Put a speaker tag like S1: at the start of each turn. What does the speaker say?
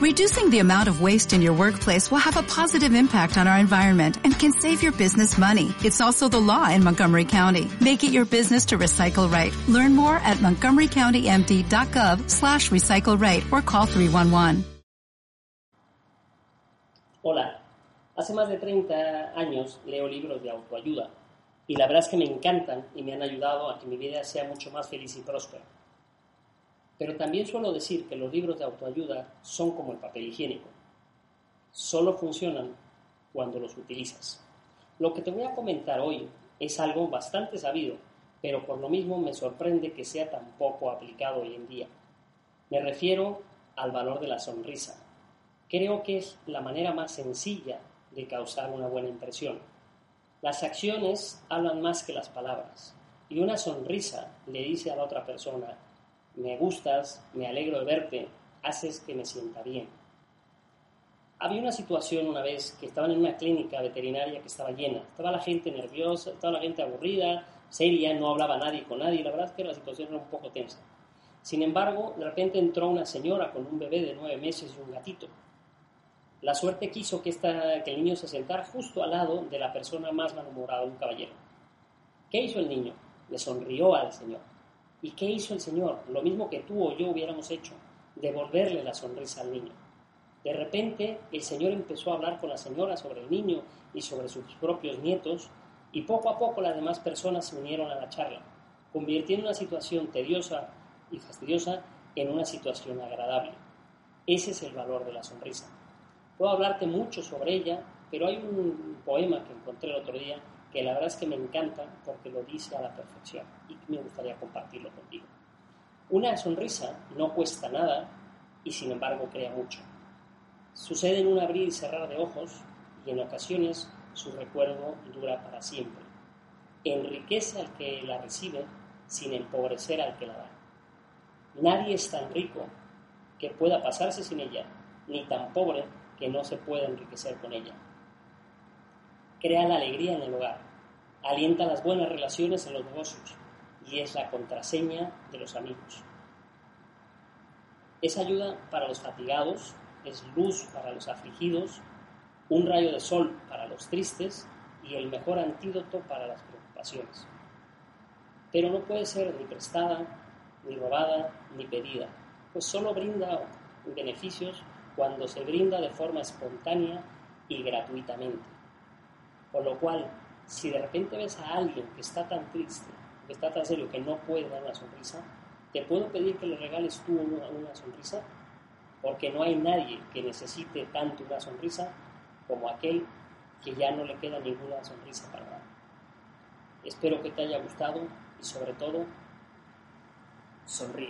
S1: Reducing the amount of waste in your workplace will have a positive impact on our environment and can save your business money. It's also the law in Montgomery County. Make it your business to recycle right. Learn more at montgomerycountymd.gov slash recycle right or call 311.
S2: Hola, hace más de 30 años leo libros de autoayuda y la verdad es que me encantan y me han ayudado a que mi vida sea mucho más feliz y próspera. Pero también suelo decir que los libros de autoayuda son como el papel higiénico. Solo funcionan cuando los utilizas. Lo que te voy a comentar hoy es algo bastante sabido, pero por lo mismo me sorprende que sea tan poco aplicado hoy en día. Me refiero al valor de la sonrisa. Creo que es la manera más sencilla de causar una buena impresión. Las acciones hablan más que las palabras, y una sonrisa le dice a la otra persona me gustas, me alegro de verte, haces que me sienta bien. Había una situación una vez que estaban en una clínica veterinaria que estaba llena, estaba la gente nerviosa, estaba la gente aburrida, seria, no hablaba nadie con nadie, la verdad es que la situación era un poco tensa. Sin embargo, de repente entró una señora con un bebé de nueve meses y un gatito. La suerte quiso que, esta, que el niño se sentara justo al lado de la persona más malhumorada, un caballero. ¿Qué hizo el niño? Le sonrió al señor. ¿Y qué hizo el Señor? Lo mismo que tú o yo hubiéramos hecho, devolverle la sonrisa al niño. De repente el Señor empezó a hablar con la señora sobre el niño y sobre sus propios nietos y poco a poco las demás personas se unieron a la charla, convirtiendo una situación tediosa y fastidiosa en una situación agradable. Ese es el valor de la sonrisa. Puedo hablarte mucho sobre ella, pero hay un poema que encontré el otro día que la verdad es que me encanta porque lo dice a la perfección y me gustaría compartirlo contigo. Una sonrisa no cuesta nada y sin embargo crea mucho. Sucede en un abrir y cerrar de ojos y en ocasiones su recuerdo dura para siempre. Enriquece al que la recibe sin empobrecer al que la da. Nadie es tan rico que pueda pasarse sin ella, ni tan pobre que no se pueda enriquecer con ella crea la alegría en el hogar, alienta las buenas relaciones en los negocios y es la contraseña de los amigos. Es ayuda para los fatigados, es luz para los afligidos, un rayo de sol para los tristes y el mejor antídoto para las preocupaciones. Pero no puede ser ni prestada, ni robada, ni pedida, pues solo brinda beneficios cuando se brinda de forma espontánea y gratuitamente. Con lo cual, si de repente ves a alguien que está tan triste, que está tan serio, que no puede dar una sonrisa, ¿te puedo pedir que le regales tú una, sonrisa? Porque no hay nadie que necesite tanto una sonrisa como aquel que ya no le queda ninguna sonrisa para dar. Espero que te haya gustado y sobre todo, sonríe.